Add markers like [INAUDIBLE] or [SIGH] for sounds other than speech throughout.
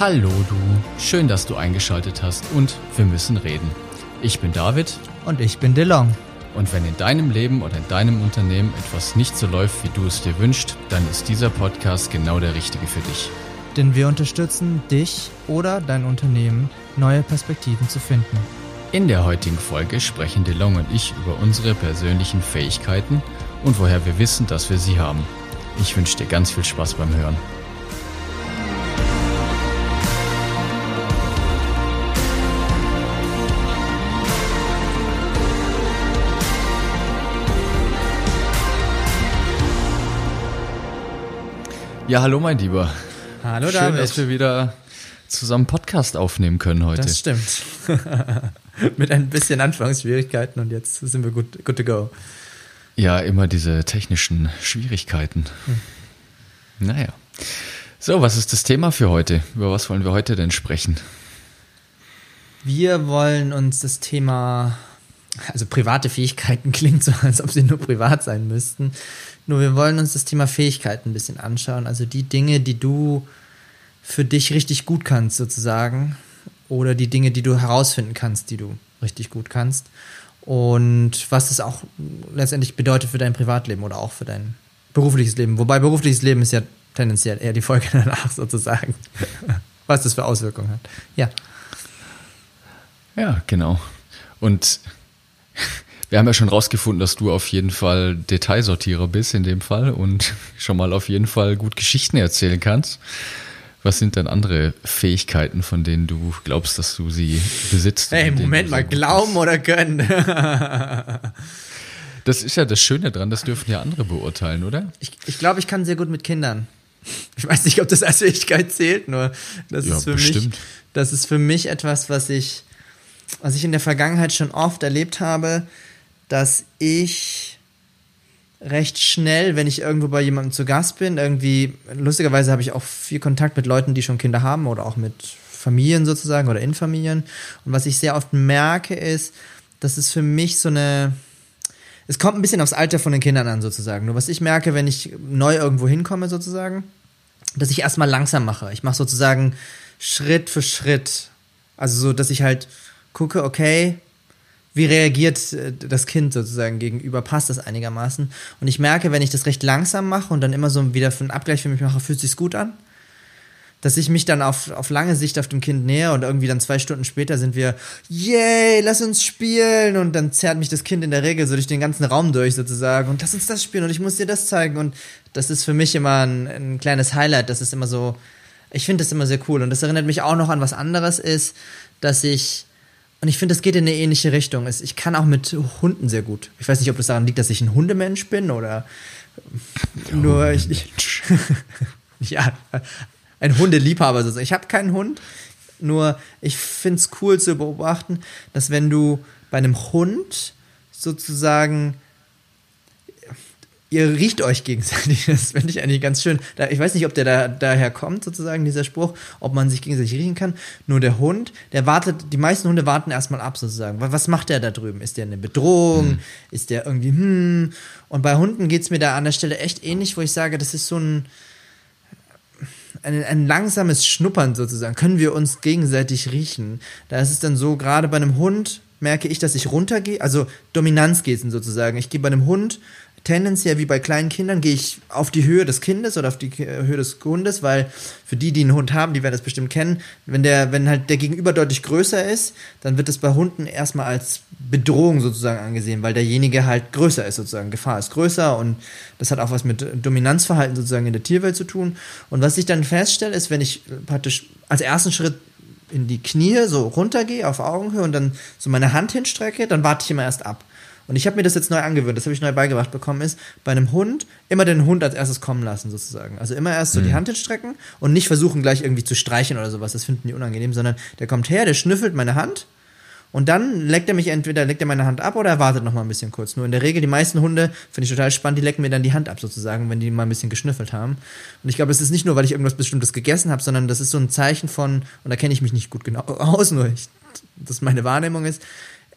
Hallo du, schön, dass du eingeschaltet hast und wir müssen reden. Ich bin David Und ich bin DeLong. und wenn in deinem Leben oder in deinem Unternehmen etwas nicht so läuft, wie du es dir wünschst, dann ist dieser Podcast genau der richtige für dich. Denn wir unterstützen dich oder dein Unternehmen, neue Perspektiven zu finden. In der heutigen Folge sprechen DeLong und ich über unsere persönlichen Fähigkeiten und woher wir wissen, dass wir sie haben. Ich wünsche dir ganz viel Spaß beim Hören. Ja, hallo mein Lieber. Hallo Schön, David. dass wir wieder zusammen Podcast aufnehmen können heute. das stimmt. [LAUGHS] Mit ein bisschen Anfangsschwierigkeiten und jetzt sind wir good, good to go. Ja, immer diese technischen Schwierigkeiten. Naja. So, was ist das Thema für heute? Über was wollen wir heute denn sprechen? Wir wollen uns das Thema, also private Fähigkeiten [LAUGHS] klingt so, als ob sie nur privat sein müssten. Nur wir wollen uns das Thema Fähigkeiten ein bisschen anschauen. Also die Dinge, die du für dich richtig gut kannst, sozusagen. Oder die Dinge, die du herausfinden kannst, die du richtig gut kannst. Und was das auch letztendlich bedeutet für dein Privatleben oder auch für dein berufliches Leben. Wobei berufliches Leben ist ja tendenziell eher die Folge [LAUGHS] danach sozusagen. [LAUGHS] Was das für Auswirkungen hat. Ja. Ja, genau. Und wir haben ja schon rausgefunden, dass du auf jeden Fall Detailsortierer bist in dem Fall und [LAUGHS] schon mal auf jeden Fall gut Geschichten erzählen kannst. Was sind denn andere Fähigkeiten, von denen du glaubst, dass du sie besitzt? Hey, Moment mal, glauben oder können? [LAUGHS] bist? Das ist ja das Schöne dran, das dürfen ja andere beurteilen, oder? Ich, ich glaube, ich kann sehr gut mit Kindern. Ich weiß nicht, ob das als Fähigkeit zählt, nur das Ja, ist für bestimmt. mich, das ist für mich etwas, was ich, was ich in der Vergangenheit schon oft erlebt habe, dass ich recht schnell, wenn ich irgendwo bei jemandem zu Gast bin, irgendwie, lustigerweise habe ich auch viel Kontakt mit Leuten, die schon Kinder haben oder auch mit Familien sozusagen oder in Familien. Und was ich sehr oft merke, ist, dass es für mich so eine, es kommt ein bisschen aufs Alter von den Kindern an, sozusagen. Nur was ich merke, wenn ich neu irgendwo hinkomme, sozusagen, dass ich erstmal langsam mache. Ich mache sozusagen Schritt für Schritt. Also so, dass ich halt gucke, okay, wie reagiert äh, das Kind sozusagen gegenüber, passt das einigermaßen. Und ich merke, wenn ich das recht langsam mache und dann immer so wieder für einen Abgleich für mich mache, fühlt sich's gut an. Dass ich mich dann auf, auf lange Sicht auf dem Kind näher und irgendwie dann zwei Stunden später sind wir, yay, lass uns spielen. Und dann zerrt mich das Kind in der Regel so durch den ganzen Raum durch sozusagen und lass uns das spielen und ich muss dir das zeigen. Und das ist für mich immer ein, ein kleines Highlight. Das ist immer so, ich finde das immer sehr cool. Und das erinnert mich auch noch an was anderes ist, dass ich, und ich finde, das geht in eine ähnliche Richtung. Ich kann auch mit Hunden sehr gut. Ich weiß nicht, ob das daran liegt, dass ich ein Hundemensch bin oder nur ich, ich [LAUGHS] ja, ein Hundeliebhaber sozusagen. Ich habe keinen Hund, nur ich finde es cool zu beobachten, dass wenn du bei einem Hund sozusagen ihr riecht euch gegenseitig. [LAUGHS] Das finde ich eigentlich ganz schön. Da, ich weiß nicht, ob der da, daher kommt, sozusagen, dieser Spruch, ob man sich gegenseitig riechen kann. Nur der Hund, der wartet, die meisten Hunde warten erstmal ab, sozusagen. Was, macht der da drüben? Ist der eine Bedrohung? Ist der irgendwie, hm? Und bei Hunden geht's mir da an der Stelle echt ähnlich, wo ich sage, das ist so ein, ein, ein langsames Schnuppern sozusagen. Können wir uns gegenseitig riechen? Da ist es dann so, gerade bei einem Hund merke ich, dass ich runtergehe, also Dominanz geht sozusagen. Ich gehe bei einem Hund tendenziell wie bei kleinen Kindern gehe ich auf die Höhe des Kindes oder auf die Höhe des Hundes, weil für die, die einen Hund haben, die werden das bestimmt kennen, wenn der, wenn halt der Gegenüber deutlich größer ist, dann wird es bei Hunden erstmal als Bedrohung sozusagen angesehen, weil derjenige halt größer ist sozusagen. Gefahr ist größer und das hat auch was mit Dominanzverhalten sozusagen in der Tierwelt zu tun. Und was ich dann feststelle, ist, wenn ich praktisch als ersten Schritt in die Knie so runtergehe auf Augenhöhe und dann so meine Hand hinstrecke, dann warte ich immer erst ab. Und ich habe mir das jetzt neu angewöhnt, das habe ich neu beigebracht bekommen, ist bei einem Hund immer den Hund als erstes kommen lassen, sozusagen. Also immer erst so die Hand hinstrecken und nicht versuchen, gleich irgendwie zu streicheln oder sowas. Das finden die unangenehm, sondern der kommt her, der schnüffelt meine Hand und dann leckt er mich entweder, leckt er meine Hand ab oder er wartet noch mal ein bisschen kurz. Nur in der Regel, die meisten Hunde, finde ich total spannend, die lecken mir dann die Hand ab sozusagen, wenn die mal ein bisschen geschnüffelt haben. Und ich glaube, es ist nicht nur, weil ich irgendwas Bestimmtes gegessen habe, sondern das ist so ein Zeichen von, und da kenne ich mich nicht gut genau [LAUGHS] aus, nur ich, das meine Wahrnehmung ist,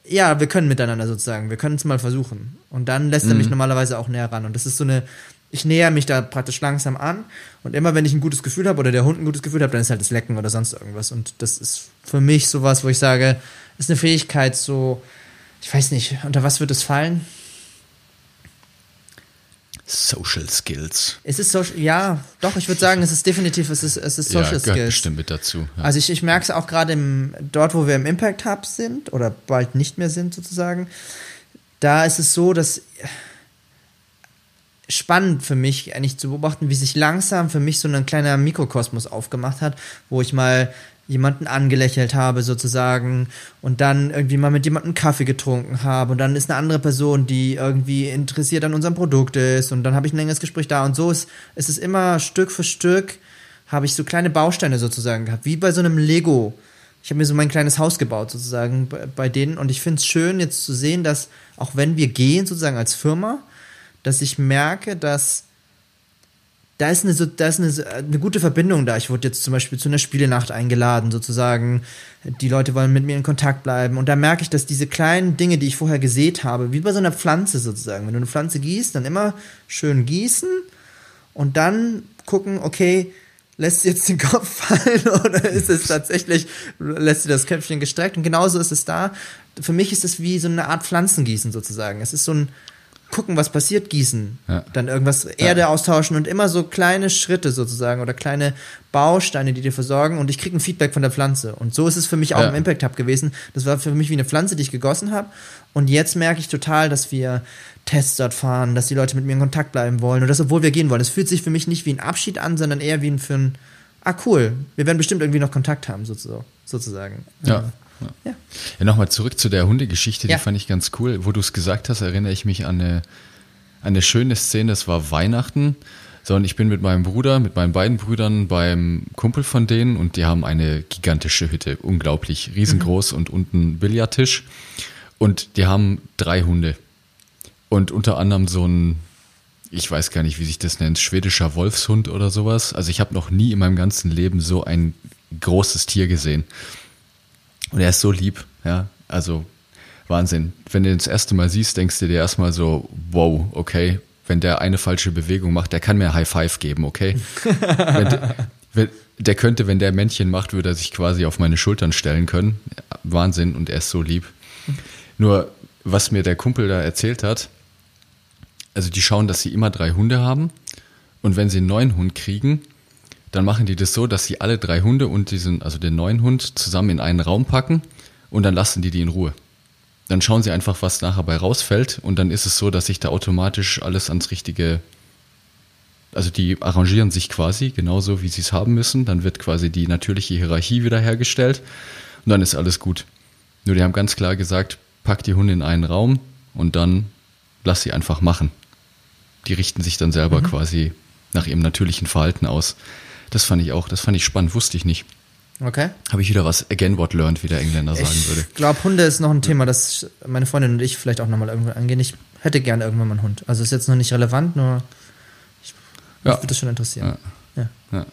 ja, wir können miteinander sozusagen, wir können es mal versuchen. Und dann lässt er mich normalerweise auch näher ran. Und das ist so eine, ich näher mich da praktisch langsam an und immer wenn ich ein gutes Gefühl habe oder der Hund ein gutes Gefühl hat, dann ist halt das Lecken oder sonst irgendwas. Und das ist für mich sowas, wo ich sage, ist eine Fähigkeit so, ich weiß nicht, unter was wird es fallen? Social Skills. Es ist Social, ja, doch, ich würde sagen, es ist definitiv, es ist, es ist Social ja, gehört Skills. bestimmt mit dazu. Ja. Also ich, ich merke es auch gerade dort, wo wir im Impact Hub sind oder bald nicht mehr sind sozusagen, da ist es so, dass spannend für mich eigentlich zu beobachten, wie sich langsam für mich so ein kleiner Mikrokosmos aufgemacht hat, wo ich mal jemanden angelächelt habe sozusagen und dann irgendwie mal mit jemandem Kaffee getrunken habe und dann ist eine andere Person, die irgendwie interessiert an unserem Produkt ist und dann habe ich ein längeres Gespräch da und so ist, ist es immer Stück für Stück habe ich so kleine Bausteine sozusagen gehabt, wie bei so einem Lego. Ich habe mir so mein kleines Haus gebaut sozusagen bei, bei denen und ich finde es schön jetzt zu sehen, dass auch wenn wir gehen sozusagen als Firma, dass ich merke, dass da ist eine, da ist eine, eine gute Verbindung da. Ich wurde jetzt zum Beispiel zu einer Spielenacht eingeladen, sozusagen. Die Leute wollen mit mir in Kontakt bleiben. Und da merke ich, dass diese kleinen Dinge, die ich vorher gesät habe, wie bei so einer Pflanze sozusagen. Wenn du eine Pflanze gießt, dann immer schön gießen und dann gucken, okay, lässt sie jetzt den Kopf [LAUGHS] fallen oder ist es tatsächlich, lässt sie das Köpfchen gestreckt? Und genauso ist es da. Für mich ist es wie so eine Art Pflanzengießen sozusagen. Es ist so ein, gucken, was passiert, gießen. Ja. Dann irgendwas Erde ja. austauschen und immer so kleine Schritte sozusagen oder kleine Bausteine, die dir versorgen und ich kriege ein Feedback von der Pflanze. Und so ist es für mich auch ja. im Impact Hub gewesen. Das war für mich wie eine Pflanze, die ich gegossen habe. Und jetzt merke ich total, dass wir Tests dort fahren, dass die Leute mit mir in Kontakt bleiben wollen und das, obwohl wir gehen wollen. Es fühlt sich für mich nicht wie ein Abschied an, sondern eher wie ein für ein, ah cool, wir werden bestimmt irgendwie noch Kontakt haben, sozusagen. Ja. Ja. ja. Nochmal zurück zu der Hundegeschichte, die ja. fand ich ganz cool. Wo du es gesagt hast, erinnere ich mich an eine, an eine schöne Szene, das war Weihnachten. So, und ich bin mit meinem Bruder, mit meinen beiden Brüdern beim Kumpel von denen und die haben eine gigantische Hütte, unglaublich riesengroß mhm. und unten Billardtisch. Und die haben drei Hunde. Und unter anderem so ein, ich weiß gar nicht, wie sich das nennt, schwedischer Wolfshund oder sowas. Also ich habe noch nie in meinem ganzen Leben so ein großes Tier gesehen. Und er ist so lieb, ja. Also Wahnsinn. Wenn du ihn das erste Mal siehst, denkst du dir erstmal so, wow, okay, wenn der eine falsche Bewegung macht, der kann mir High Five geben, okay? [LAUGHS] der, wenn, der könnte, wenn der Männchen macht, würde er sich quasi auf meine Schultern stellen können. Wahnsinn und er ist so lieb. Nur, was mir der Kumpel da erzählt hat, also die schauen, dass sie immer drei Hunde haben und wenn sie einen neuen Hund kriegen, dann machen die das so, dass sie alle drei Hunde und diesen, also den neuen Hund zusammen in einen Raum packen und dann lassen die die in Ruhe. Dann schauen sie einfach, was nachher bei rausfällt und dann ist es so, dass sich da automatisch alles ans richtige, also die arrangieren sich quasi genauso, wie sie es haben müssen. Dann wird quasi die natürliche Hierarchie wiederhergestellt und dann ist alles gut. Nur die haben ganz klar gesagt, pack die Hunde in einen Raum und dann lass sie einfach machen. Die richten sich dann selber mhm. quasi nach ihrem natürlichen Verhalten aus. Das fand ich auch, das fand ich spannend, wusste ich nicht. Okay. Habe ich wieder was again what learned, wie der Engländer sagen ich würde. Ich glaube, Hunde ist noch ein Thema, das meine Freundin und ich vielleicht auch nochmal irgendwann angehen. Ich hätte gerne irgendwann mal einen Hund. Also ist jetzt noch nicht relevant, nur ich, ja. würde das schon interessieren. Ja. Ja. ja.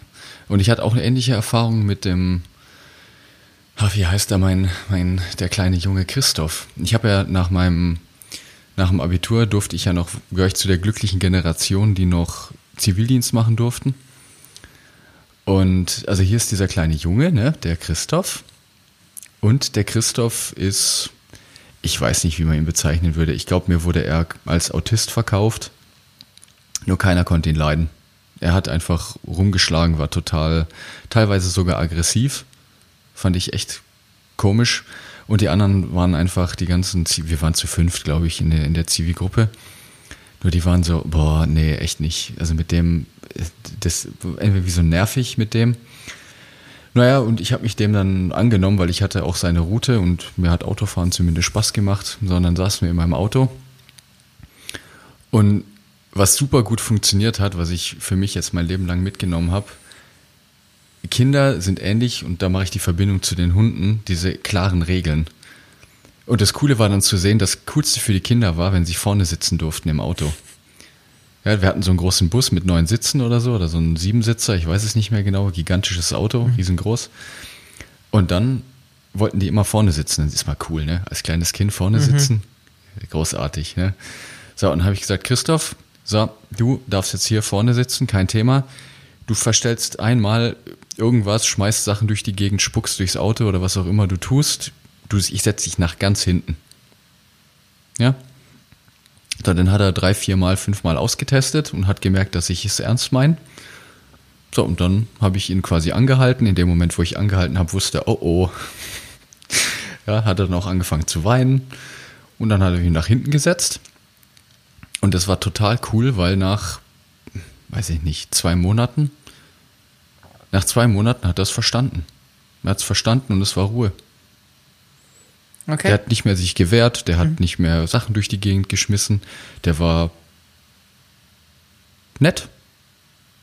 Und ich hatte auch eine ähnliche Erfahrung mit dem, ach, wie heißt er, mein, mein, der kleine Junge Christoph. Ich habe ja nach meinem, nach dem Abitur durfte ich ja noch, gehöre ich zu der glücklichen Generation, die noch Zivildienst machen durften. Und also hier ist dieser kleine Junge, ne, der Christoph. Und der Christoph ist, ich weiß nicht, wie man ihn bezeichnen würde. Ich glaube, mir wurde er als Autist verkauft. Nur keiner konnte ihn leiden. Er hat einfach rumgeschlagen, war total, teilweise sogar aggressiv. Fand ich echt komisch. Und die anderen waren einfach die ganzen, wir waren zu fünft, glaube ich, in der, in der Zivi-Gruppe. Nur die waren so, boah, nee, echt nicht. Also mit dem, das irgendwie so nervig mit dem. Naja, und ich habe mich dem dann angenommen, weil ich hatte auch seine Route und mir hat Autofahren zumindest Spaß gemacht, sondern saßen wir in meinem Auto. Und was super gut funktioniert hat, was ich für mich jetzt mein Leben lang mitgenommen habe, Kinder sind ähnlich und da mache ich die Verbindung zu den Hunden, diese klaren Regeln. Und das Coole war dann zu sehen, das Coolste für die Kinder war, wenn sie vorne sitzen durften im Auto. Ja, wir hatten so einen großen Bus mit neun Sitzen oder so, oder so einen Siebensitzer, ich weiß es nicht mehr genau, gigantisches Auto, mhm. riesengroß. Und dann wollten die immer vorne sitzen. Das ist mal cool, ne? Als kleines Kind vorne mhm. sitzen. Großartig, ne? So, und dann habe ich gesagt, Christoph, so, du darfst jetzt hier vorne sitzen, kein Thema. Du verstellst einmal irgendwas, schmeißt Sachen durch die Gegend, spuckst durchs Auto oder was auch immer du tust. Du, ich setze dich nach ganz hinten. Ja? So, dann hat er drei, vier Mal, fünf Mal ausgetestet und hat gemerkt, dass ich es ernst meine. So, und dann habe ich ihn quasi angehalten. In dem Moment, wo ich angehalten habe, wusste er, oh oh. [LAUGHS] Ja, hat er dann auch angefangen zu weinen. Und dann hat er ihn nach hinten gesetzt. Und das war total cool, weil nach, weiß ich nicht, zwei Monaten, nach zwei Monaten hat er es verstanden. Er hat es verstanden und es war Ruhe. Okay. Der hat nicht mehr sich gewehrt, der hat mhm. nicht mehr Sachen durch die Gegend geschmissen, der war nett.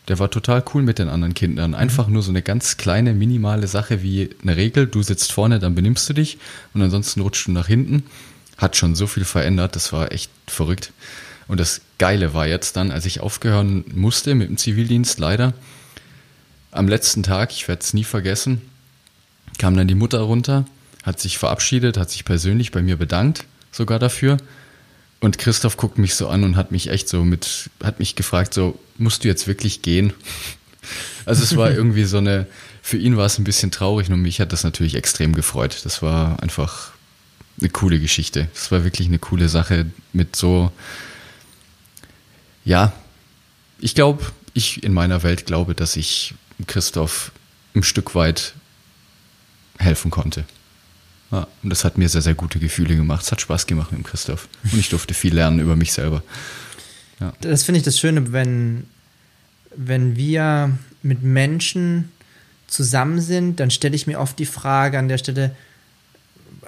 Der war total cool mit den anderen Kindern. Mhm. Einfach mhm. nur so eine ganz kleine, minimale Sache wie eine Regel. Du sitzt vorne, dann benimmst du dich und ansonsten rutschst du nach hinten. Hat schon so viel verändert, das war echt verrückt. Und das Geile war jetzt dann, als ich aufgehören musste mit dem Zivildienst, leider, am letzten Tag, ich werde es nie vergessen, kam dann die Mutter runter, hat sich verabschiedet, hat sich persönlich bei mir bedankt, sogar dafür. Und Christoph guckt mich so an und hat mich echt so mit, hat mich gefragt, so, musst du jetzt wirklich gehen? [LAUGHS] Also es war [LAUGHS] irgendwie so eine, für ihn war es ein bisschen traurig und mich hat das natürlich extrem gefreut. Das war einfach eine coole Geschichte. Das war wirklich eine coole Sache mit so, ja, ich glaube, ich in meiner Welt glaube, dass ich Christoph ein Stück weit helfen konnte. Ja, und das hat mir sehr, sehr gute Gefühle gemacht. Es hat Spaß gemacht mit Christoph. Und ich durfte viel lernen über mich selber. Ja. Das finde ich das Schöne, wenn, wenn wir mit Menschen zusammen sind, dann stelle ich mir oft die Frage an der Stelle,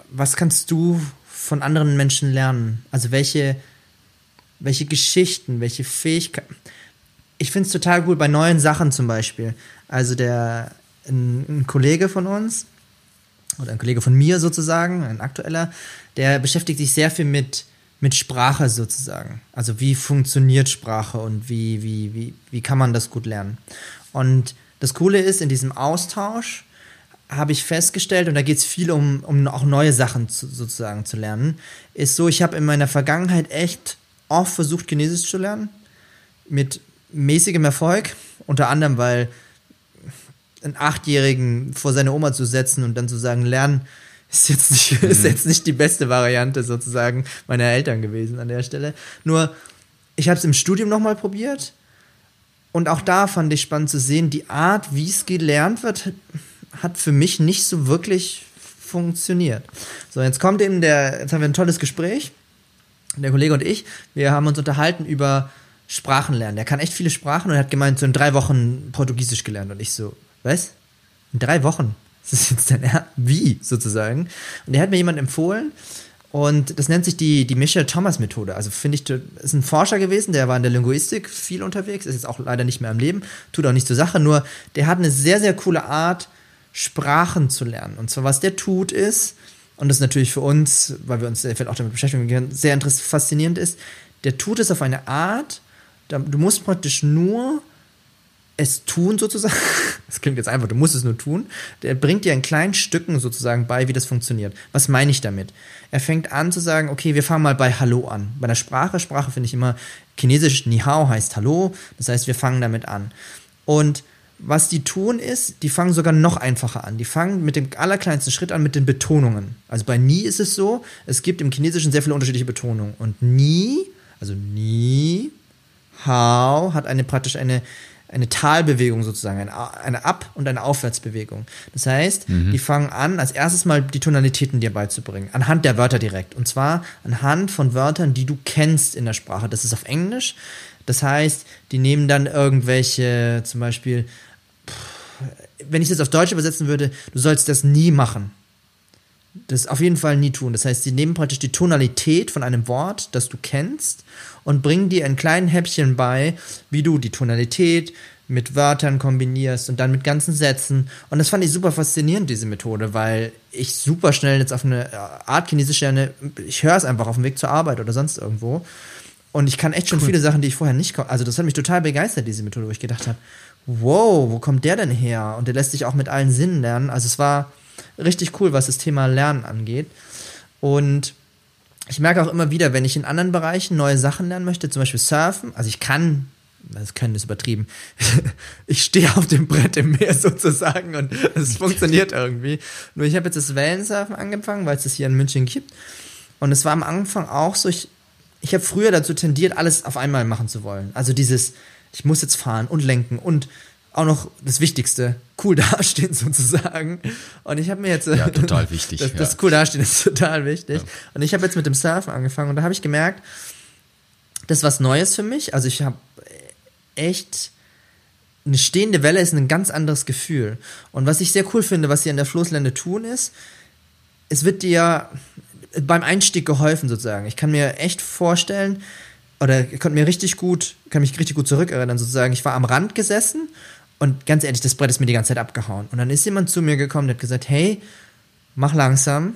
was kannst du von anderen Menschen lernen? Also welche, welche Geschichten, welche Fähigkeiten. Ich finde es total gut bei neuen Sachen zum Beispiel. Also der ein, ein Kollege von uns, oder ein Kollege von mir sozusagen, ein aktueller, der beschäftigt sich sehr viel mit, mit Sprache sozusagen. Also wie funktioniert Sprache und wie, wie, wie, wie kann man das gut lernen. Und das Coole ist, in diesem Austausch habe ich festgestellt, und da geht es viel um, um auch neue Sachen zu, sozusagen zu lernen, ist so, ich habe in meiner Vergangenheit echt oft versucht, Chinesisch zu lernen. Mit mäßigem Erfolg. Unter anderem, weil einen Achtjährigen vor seine Oma zu setzen und dann zu sagen, lernen, ist jetzt nicht, [LAUGHS] mhm. ist jetzt nicht die beste Variante sozusagen meiner Eltern gewesen an der Stelle. Nur, ich habe es im Studium nochmal probiert und auch da fand ich spannend zu sehen, die Art, wie es gelernt wird, hat für mich nicht so wirklich funktioniert. So, jetzt kommt eben der, jetzt haben wir ein tolles Gespräch, der Kollege und ich, wir haben uns unterhalten über Sprachen lernen. Der kann echt viele Sprachen und er hat gemeint, so in drei Wochen Portugiesisch gelernt und ich so, was? In drei Wochen? Das ist jetzt dein er Wie, sozusagen? Und er hat mir jemand empfohlen, und das nennt sich die, die Michel-Thomas-Methode. Also finde ich, ist ein Forscher gewesen, der war in der Linguistik viel unterwegs, ist jetzt auch leider nicht mehr am Leben, tut auch nicht zur Sache, nur der hat eine sehr, sehr coole Art, Sprachen zu lernen. Und zwar, was der tut, ist, und das ist natürlich für uns, weil wir uns sehr viel auch damit beschäftigen, sehr faszinierend ist, der tut es auf eine Art, du musst praktisch nur es tun sozusagen. [LAUGHS] Das klingt jetzt einfach, du musst es nur tun. Der bringt dir in kleinen Stücken sozusagen bei, wie das funktioniert. Was meine ich damit? Er fängt an zu sagen, okay, wir fangen mal bei Hallo an. Bei der Sprache, Sprache finde ich immer, Chinesisch Ni Hao heißt Hallo. Das heißt, wir fangen damit an. Und was die tun ist, die fangen sogar noch einfacher an. Die fangen mit dem allerkleinsten Schritt an mit den Betonungen. Also bei Ni ist es so, es gibt im Chinesischen sehr viele unterschiedliche Betonungen. Und Ni, also Ni, Hao, hat eine praktisch eine eine Talbewegung sozusagen, eine, eine Ab- und eine Aufwärtsbewegung. Das heißt, mhm. die fangen an, als erstes mal die Tonalitäten dir beizubringen, anhand der Wörter direkt. Und zwar anhand von Wörtern, die du kennst in der Sprache. Das ist auf Englisch. Das heißt, die nehmen dann irgendwelche, zum Beispiel, wenn ich es jetzt auf Deutsch übersetzen würde, du sollst das nie machen. Das auf jeden Fall nie tun. Das heißt, sie nehmen praktisch die Tonalität von einem Wort, das du kennst, und bringen dir in kleinen Häppchen bei, wie du die Tonalität mit Wörtern kombinierst und dann mit ganzen Sätzen. Und das fand ich super faszinierend, diese Methode, weil ich super schnell jetzt auf eine Art Chinesisch lerne. Ich höre es einfach auf dem Weg zur Arbeit oder sonst irgendwo. Und ich kann echt schon cool. viele Sachen, die ich vorher nicht Also, das hat mich total begeistert, diese Methode, wo ich gedacht habe, wow, wo kommt der denn her? Und der lässt sich auch mit allen Sinnen lernen. Also, es war richtig cool, was das Thema Lernen angeht. Und ich merke auch immer wieder, wenn ich in anderen Bereichen neue Sachen lernen möchte, zum Beispiel Surfen, also ich kann, das können ist übertrieben, [LAUGHS] ich stehe auf dem Brett im Meer [LAUGHS] sozusagen und es funktioniert irgendwie. Nur ich habe jetzt das Wellensurfen angefangen, weil es das hier in München gibt. Und es war am Anfang auch so, ich, ich habe früher dazu tendiert, alles auf einmal machen zu wollen. Also dieses, ich muss jetzt fahren und lenken und auch noch das Wichtigste, cool [LAUGHS] dastehen sozusagen. Und ich habe mir jetzt. Ja, total wichtig. [LAUGHS] Das, ja. das cool dastehen ist total wichtig. Ja. Und ich habe jetzt mit dem Surfen angefangen und da habe ich gemerkt, das ist was Neues für mich. Also ich habe echt. Eine stehende Welle ist ein ganz anderes Gefühl. Und was ich sehr cool finde, was sie an der Floßlände tun, ist, es wird dir beim Einstieg geholfen sozusagen. Ich kann mir echt vorstellen, oder ich konnte mir richtig gut, kann mich richtig gut zurückerinnern sozusagen. Ich war am Rand gesessen und ganz ehrlich, das Brett ist mir die ganze Zeit abgehauen. Und dann ist jemand zu mir gekommen, der hat gesagt, hey, mach langsam,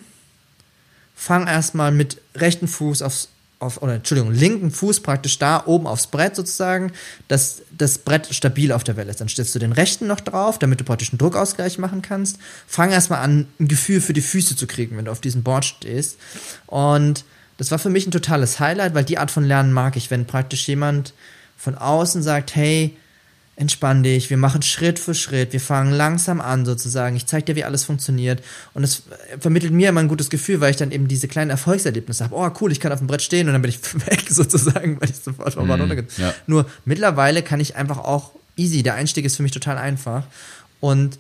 fang erstmal mit rechten Fuß aufs, auf, oder Entschuldigung, linken Fuß praktisch da oben aufs Brett sozusagen, dass das Brett stabil auf der Welle ist. Dann stellst du den rechten noch drauf, damit du praktisch einen Druckausgleich machen kannst. Fang erstmal an, ein Gefühl für die Füße zu kriegen, wenn du auf diesem Board stehst. Und das war für mich ein totales Highlight, weil die Art von Lernen mag ich, wenn praktisch jemand von außen sagt, hey, entspann dich, wir machen Schritt für Schritt, wir fangen langsam an sozusagen, ich zeige dir, wie alles funktioniert und es vermittelt mir immer ein gutes Gefühl, weil ich dann eben diese kleinen Erfolgserlebnisse habe, oh cool, ich kann auf dem Brett stehen und dann bin ich [LAUGHS] weg sozusagen, weil ich sofort vom Bad runtergehe. Ja. Nur mittlerweile kann ich einfach auch easy, der Einstieg ist für mich total einfach und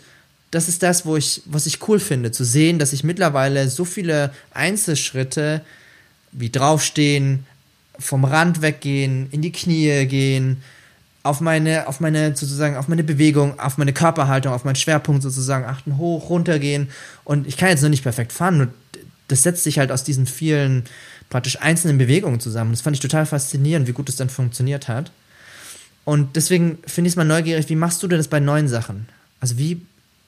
das ist das, wo ich, was ich cool finde, zu sehen, dass ich mittlerweile so viele Einzelschritte wie draufstehen, vom Rand weggehen, in die Knie gehen, auf meine, auf meine, sozusagen, auf meine Bewegung, auf meine Körperhaltung, auf meinen Schwerpunkt sozusagen achten, hoch, runter gehen. Und ich kann jetzt noch nicht perfekt fahren, nur das setzt sich halt aus diesen vielen praktisch einzelnen Bewegungen zusammen. Das fand ich total faszinierend, wie gut es dann funktioniert hat. Und deswegen finde ich es mal neugierig, wie machst du denn das bei neuen Sachen? Also wie,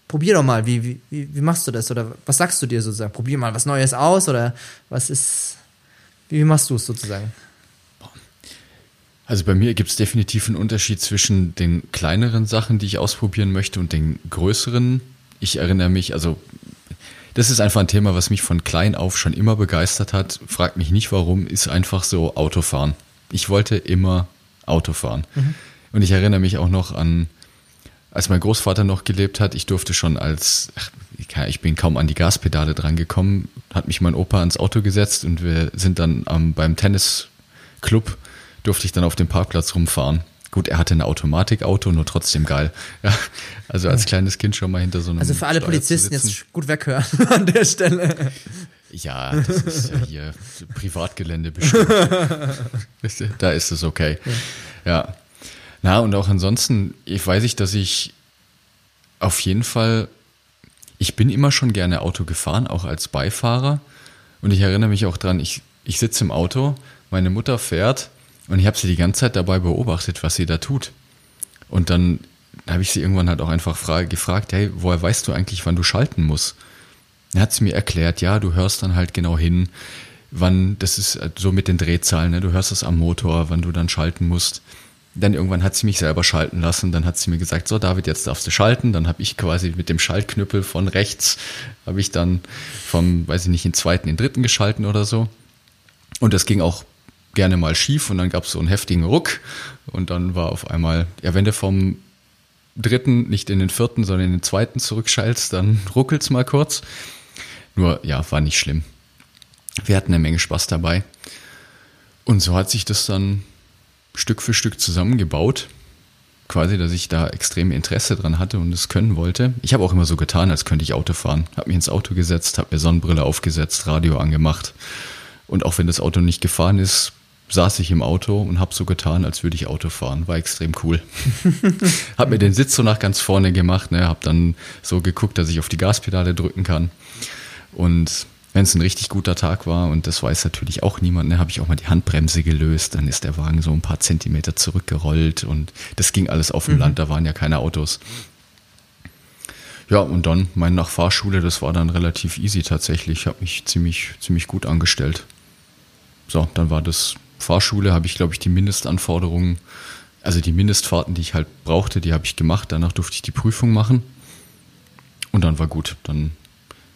probier doch mal, wie, wie, wie machst du das? Oder was sagst du dir sozusagen? Probier mal was Neues aus oder was ist, wie machst du es sozusagen? Also bei mir gibt es definitiv einen Unterschied zwischen den kleineren Sachen, die ich ausprobieren möchte, und den größeren. Ich erinnere mich, also das ist einfach ein Thema, was mich von klein auf schon immer begeistert hat. Fragt mich nicht warum, ist einfach so Autofahren. Ich wollte immer Auto fahren. Mhm. Und ich erinnere mich auch noch an, als mein Großvater noch gelebt hat, ich durfte schon als, ach, ich bin kaum an die Gaspedale drangekommen, hat mich mein Opa ans Auto gesetzt und wir sind dann ähm, beim Tennisclub, durfte ich dann auf dem Parkplatz rumfahren. Gut, er hatte ein Automatikauto, nur trotzdem geil. Ja, also als kleines Kind schon mal hinter so einem. Also für alle Steuer Polizisten jetzt gut weghören [LAUGHS] an der Stelle. Ja, das ist ja hier Privatgelände bestimmt. [LAUGHS] da ist es okay. Ja. ja. Na, und auch ansonsten, ich weiß ich, dass ich auf jeden Fall ich bin immer schon gerne Auto gefahren, auch als Beifahrer. Und ich erinnere mich auch dran, ich, ich sitze im Auto, meine Mutter fährt und ich habe sie die ganze Zeit dabei beobachtet, was sie da tut. Und dann habe ich sie irgendwann halt auch einfach gefragt, hey, woher weißt du eigentlich, wann du schalten musst? Dann hat sie mir erklärt, ja, du hörst dann halt genau hin, wann, das ist so mit den Drehzahlen, ne? du hörst es am Motor, wann du dann schalten musst. Dann irgendwann hat sie mich selber schalten lassen. Dann hat sie mir gesagt, so David, jetzt darfst du schalten. Dann habe ich quasi mit dem Schaltknüppel von rechts, habe ich dann vom, weiß ich nicht, in zweiten, in dritten geschalten oder so. Und das ging auch gerne mal schief und dann gab es so einen heftigen Ruck und dann war auf einmal, ja, wenn du vom dritten nicht in den vierten, sondern in den zweiten zurückschaltst, dann ruckelt's mal kurz. Nur, ja, war nicht schlimm. Wir hatten eine Menge Spaß dabei. Und so hat sich das dann Stück für Stück zusammengebaut. Quasi, dass ich da extrem Interesse dran hatte und es können wollte. Ich habe auch immer so getan, als könnte ich Auto fahren. Habe mich ins Auto gesetzt, habe mir Sonnenbrille aufgesetzt, Radio angemacht. Und auch wenn das Auto nicht gefahren ist, saß ich im Auto und habe so getan, als würde ich Auto fahren. War extrem cool. [LAUGHS] habe mir den Sitz so nach ganz vorne gemacht, ne, habe dann so geguckt, dass ich auf die Gaspedale drücken kann. Und wenn es ein richtig guter Tag war, und das weiß natürlich auch niemand, ne, habe ich auch mal die Handbremse gelöst, dann ist der Wagen so ein paar Zentimeter zurückgerollt und das ging alles auf dem mhm. Land, da waren ja keine Autos. Ja, und dann meine Nachfahrschule, das war dann relativ easy tatsächlich. Ich habe mich ziemlich, ziemlich gut angestellt. So, dann war das Fahrschule, habe ich, glaube ich, die Mindestanforderungen, also die Mindestfahrten, die ich halt brauchte, die habe ich gemacht. Danach durfte ich die Prüfung machen. Und dann war gut. Dann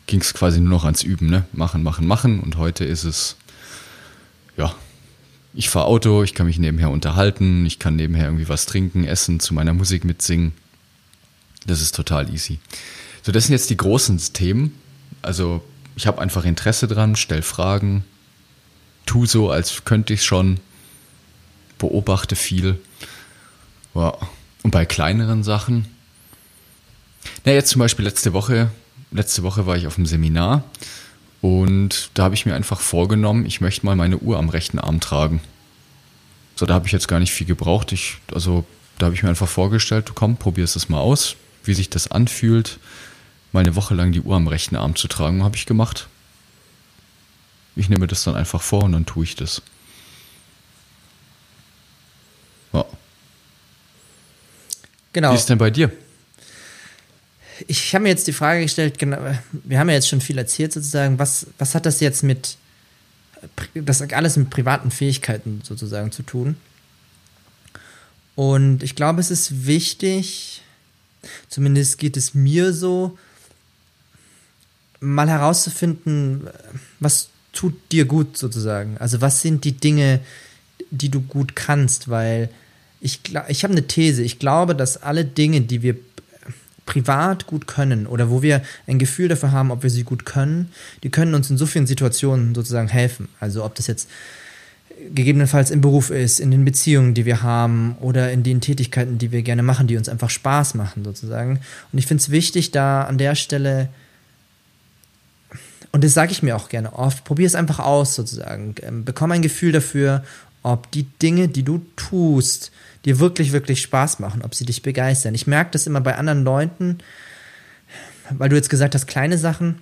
ging es quasi nur noch ans Üben, ne? Machen, machen, machen. Und heute ist es ja, ich fahre Auto, ich kann mich nebenher unterhalten, ich kann nebenher irgendwie was trinken, essen, zu meiner Musik mitsingen. Das ist total easy. So, das sind jetzt die großen Themen. Also ich habe einfach Interesse dran, stell Fragen, tu so, als könnte ich schon, beobachte viel. Ja. Und bei kleineren Sachen, na jetzt zum Beispiel letzte Woche, letzte Woche war ich auf einem Seminar und da habe ich mir einfach vorgenommen, ich möchte mal meine Uhr am rechten Arm tragen. So, da habe ich jetzt gar nicht viel gebraucht. Ich, also, da habe ich mir einfach vorgestellt, du komm, probierst es mal aus, wie sich das anfühlt, mal eine Woche lang die Uhr am rechten Arm zu tragen, habe ich gemacht. Ich nehme das dann einfach vor und dann tue ich das. Ja. Genau. Wie ist denn bei dir? ich habe mir jetzt die Frage gestellt, genau, wir haben ja jetzt schon viel erzählt sozusagen, was, was hat das jetzt mit, das alles mit privaten Fähigkeiten sozusagen zu tun? Und ich glaube, es ist wichtig, zumindest geht es mir so, mal herauszufinden, was tut dir gut sozusagen. Also was sind die Dinge, die du gut kannst, weil ich, ich habe eine These. Ich glaube, dass alle Dinge, die wir privat gut können oder wo wir ein Gefühl dafür haben, ob wir sie gut können, die können uns in so vielen Situationen sozusagen helfen. Also ob das jetzt gegebenenfalls im Beruf ist, in den Beziehungen, die wir haben oder in den Tätigkeiten, die wir gerne machen, die uns einfach Spaß machen sozusagen. Und ich finde es wichtig, da an der Stelle, und das sage ich mir auch gerne oft, probier es einfach aus sozusagen. Ähm, bekomm ein Gefühl dafür, ob die Dinge, die du tust, dir wirklich, wirklich Spaß machen, ob sie dich begeistern. Ich merke das immer bei anderen Leuten, weil du jetzt gesagt hast, kleine Sachen.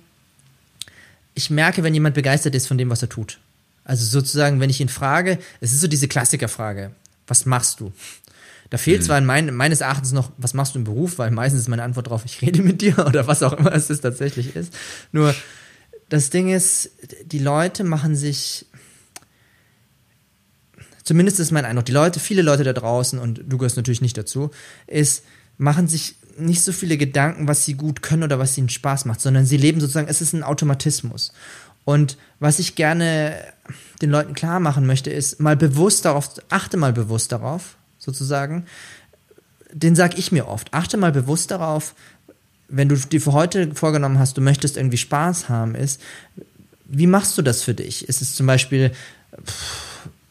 Ich merke, wenn jemand begeistert ist von dem, was er tut. Also sozusagen, wenn ich ihn frage, es ist so diese Klassikerfrage, was machst du? Da fehlt mhm. zwar in mein, meines Erachtens noch, was machst du im Beruf, weil meistens ist meine Antwort drauf, ich rede mit dir [LAUGHS] oder was auch immer es ist, tatsächlich ist. Nur das Ding ist, die Leute machen sich zumindest ist mein Eindruck, die Leute, viele Leute da draußen, und du gehörst natürlich nicht dazu, ist, machen sich nicht so viele Gedanken, was sie gut können oder was ihnen Spaß macht, sondern sie leben sozusagen, es ist ein Automatismus. Und was ich gerne den Leuten klar machen möchte, ist mal bewusst darauf, achte mal bewusst darauf, sozusagen. Den sag ich mir oft. Achte mal bewusst darauf, wenn du dir für heute vorgenommen hast, du möchtest irgendwie Spaß haben, ist, wie machst du das für dich? Ist es zum Beispiel,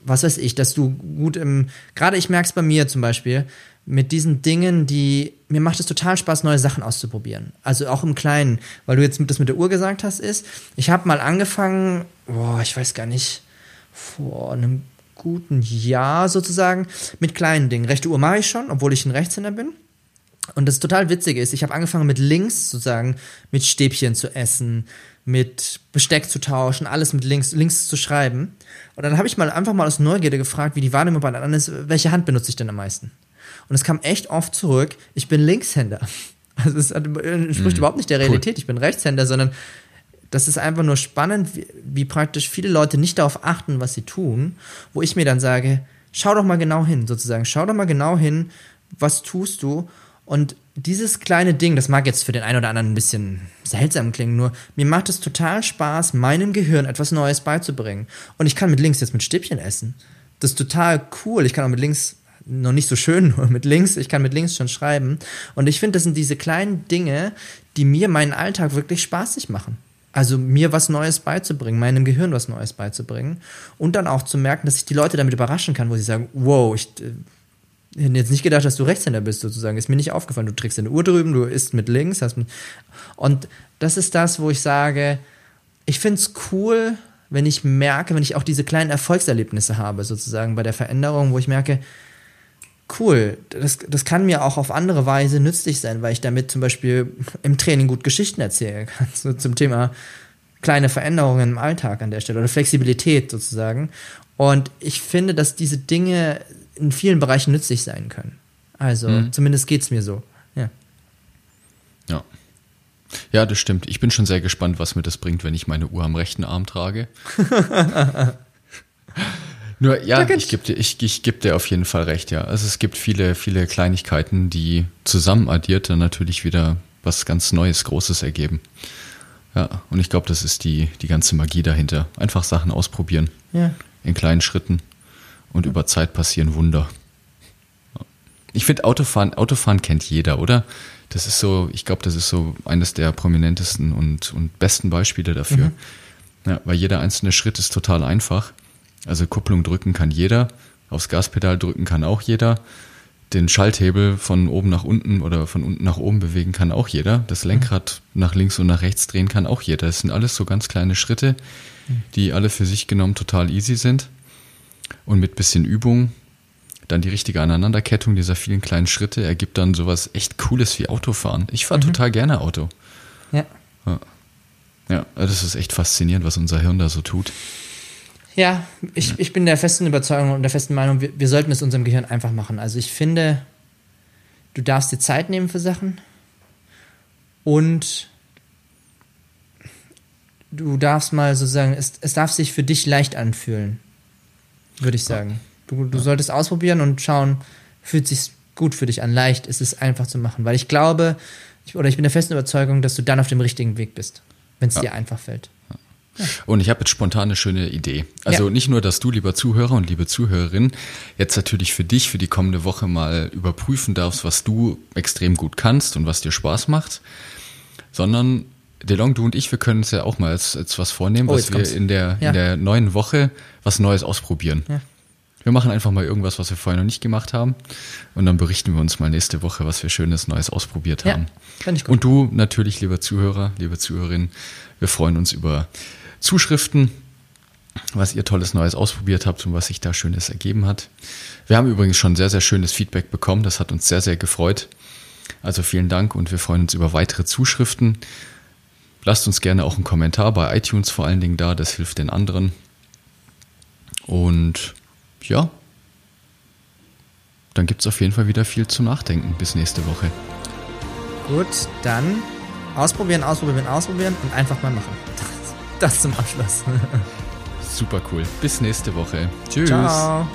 was weiß ich, dass du gut im, gerade ich merke es bei mir zum Beispiel, mit diesen Dingen, die, mir macht es total Spaß, neue Sachen auszuprobieren. Also auch im Kleinen, weil du jetzt das mit der Uhr gesagt hast, ist, ich habe mal angefangen, boah, ich weiß gar nicht, vor einem guten Jahr sozusagen, mit kleinen Dingen. Rechte Uhr mache ich schon, obwohl ich ein Rechtshänder bin. Und das total Witzige ist, ich habe angefangen mit links sozusagen, mit Stäbchen zu essen, mit Besteck zu tauschen, alles mit links, links zu schreiben. Und dann habe ich mal einfach mal aus Neugierde gefragt, wie die Wahrnehmung bei anderen ist, welche Hand benutze ich denn am meisten? Und es kam echt oft zurück, ich bin Linkshänder. [LAUGHS] Also es entspricht mhm. überhaupt nicht der Realität, cool. ich bin Rechtshänder, sondern das ist einfach nur spannend, wie, wie praktisch viele Leute nicht darauf achten, was sie tun, wo ich mir dann sage, schau doch mal genau hin, sozusagen, schau doch mal genau hin, was tust du und dieses kleine Ding, das mag jetzt für den einen oder anderen ein bisschen seltsam klingen, nur mir macht es total Spaß, meinem Gehirn etwas Neues beizubringen. Und ich kann mit links jetzt mit Stäbchen essen. Das ist total cool. Ich kann auch mit links, noch nicht so schön, [LAUGHS] nur mit links, ich kann mit links schon schreiben. Und ich finde, das sind diese kleinen Dinge, die mir meinen Alltag wirklich spaßig machen. Also mir was Neues beizubringen, meinem Gehirn was Neues beizubringen und dann auch zu merken, dass ich die Leute damit überraschen kann, wo sie sagen, wow, ich ich hätte jetzt nicht gedacht, dass du Rechtshänder bist, sozusagen. Ist mir nicht aufgefallen. Du trägst deine Uhr drüben, du isst mit links. Hast mit und das ist das, wo ich sage, ich finde es cool, wenn ich merke, wenn ich auch diese kleinen Erfolgserlebnisse habe, sozusagen bei der Veränderung, wo ich merke, cool, das, das kann mir auch auf andere Weise nützlich sein, weil ich damit zum Beispiel im Training gut Geschichten erzählen kann, so zum Thema kleine Veränderungen im Alltag an der Stelle oder Flexibilität sozusagen. Und ich finde, dass diese Dinge in vielen Bereichen nützlich sein können. Also mhm. zumindest geht es mir so. Ja. Ja. Ja, das stimmt. Ich bin schon sehr gespannt, was mir das bringt, wenn ich meine Uhr am rechten Arm trage. [LAUGHS] Nur, ja, ich gebe dir, ich, ich geb dir auf jeden Fall recht, ja. Also es gibt viele, viele Kleinigkeiten, die zusammen addiert dann natürlich wieder was ganz Neues, Großes ergeben. Ja, und ich glaube, das ist die, die ganze Magie dahinter. Einfach Sachen ausprobieren. Ja. in kleinen Schritten und über Zeit passieren Wunder. Ich finde, Autofahren, Autofahren kennt jeder, oder? Das ist so, ich glaube, das ist so eines der prominentesten und, und besten Beispiele dafür. Mhm. Ja, weil jeder einzelne Schritt ist total einfach. Also Kupplung drücken kann jeder, aufs Gaspedal drücken kann auch jeder, den Schalthebel von oben nach unten oder von unten nach oben bewegen kann auch jeder, das Lenkrad mhm. nach links und nach rechts drehen kann auch jeder. Das sind alles so ganz kleine Schritte, mhm. die alle für sich genommen total easy sind. Und mit bisschen Übung, dann die richtige Aneinanderkettung dieser vielen kleinen Schritte ergibt dann sowas echt Cooles wie Autofahren. Ich fahre mhm. total gerne Auto. Ja. ja. Ja, das ist echt faszinierend, was unser Hirn da so tut. Ja, ich, ich bin der festen Überzeugung und der festen Meinung, wir, wir sollten es unserem Gehirn einfach machen. Also ich finde, du darfst dir Zeit nehmen für Sachen und du darfst mal sozusagen, es, es darf sich für dich leicht anfühlen, würde ich sagen. Du, du solltest ausprobieren und schauen, fühlt sich gut für dich an, leicht ist es einfach zu machen. Weil ich glaube, ich, oder ich bin der festen Überzeugung, dass du dann auf dem richtigen Weg bist, wenn es ja. dir einfach fällt. Und ich habe jetzt spontan eine schöne Idee. Also ja. nicht nur, dass du, lieber Zuhörer und liebe Zuhörerin, jetzt natürlich für dich für die kommende Woche mal überprüfen darfst, was du extrem gut kannst und was dir Spaß macht, sondern DeLong, du und ich, wir können uns ja auch mal als, als was vornehmen, oh, dass wir in der, ja. in der neuen Woche was Neues ausprobieren. Ja. Wir machen einfach mal irgendwas, was wir vorher noch nicht gemacht haben. Und dann berichten wir uns mal nächste Woche, was wir Schönes Neues ausprobiert haben. Ja, ich gut. Und du natürlich, lieber Zuhörer, liebe Zuhörerin, wir freuen uns über Zuschriften, was ihr tolles Neues ausprobiert habt und was sich da Schönes ergeben hat. Wir haben übrigens schon sehr, sehr schönes Feedback bekommen. Das hat uns sehr, sehr gefreut. Also vielen Dank und wir freuen uns über weitere Zuschriften. Lasst uns gerne auch einen Kommentar bei iTunes vor allen Dingen da. Das hilft den anderen. Und ja, dann gibt es auf jeden Fall wieder viel zum Nachdenken. Bis nächste Woche. Gut, dann ausprobieren, ausprobieren, ausprobieren und einfach mal machen. Das zum Abschluss. Super cool. Bis nächste Woche. Tschüss. Ciao.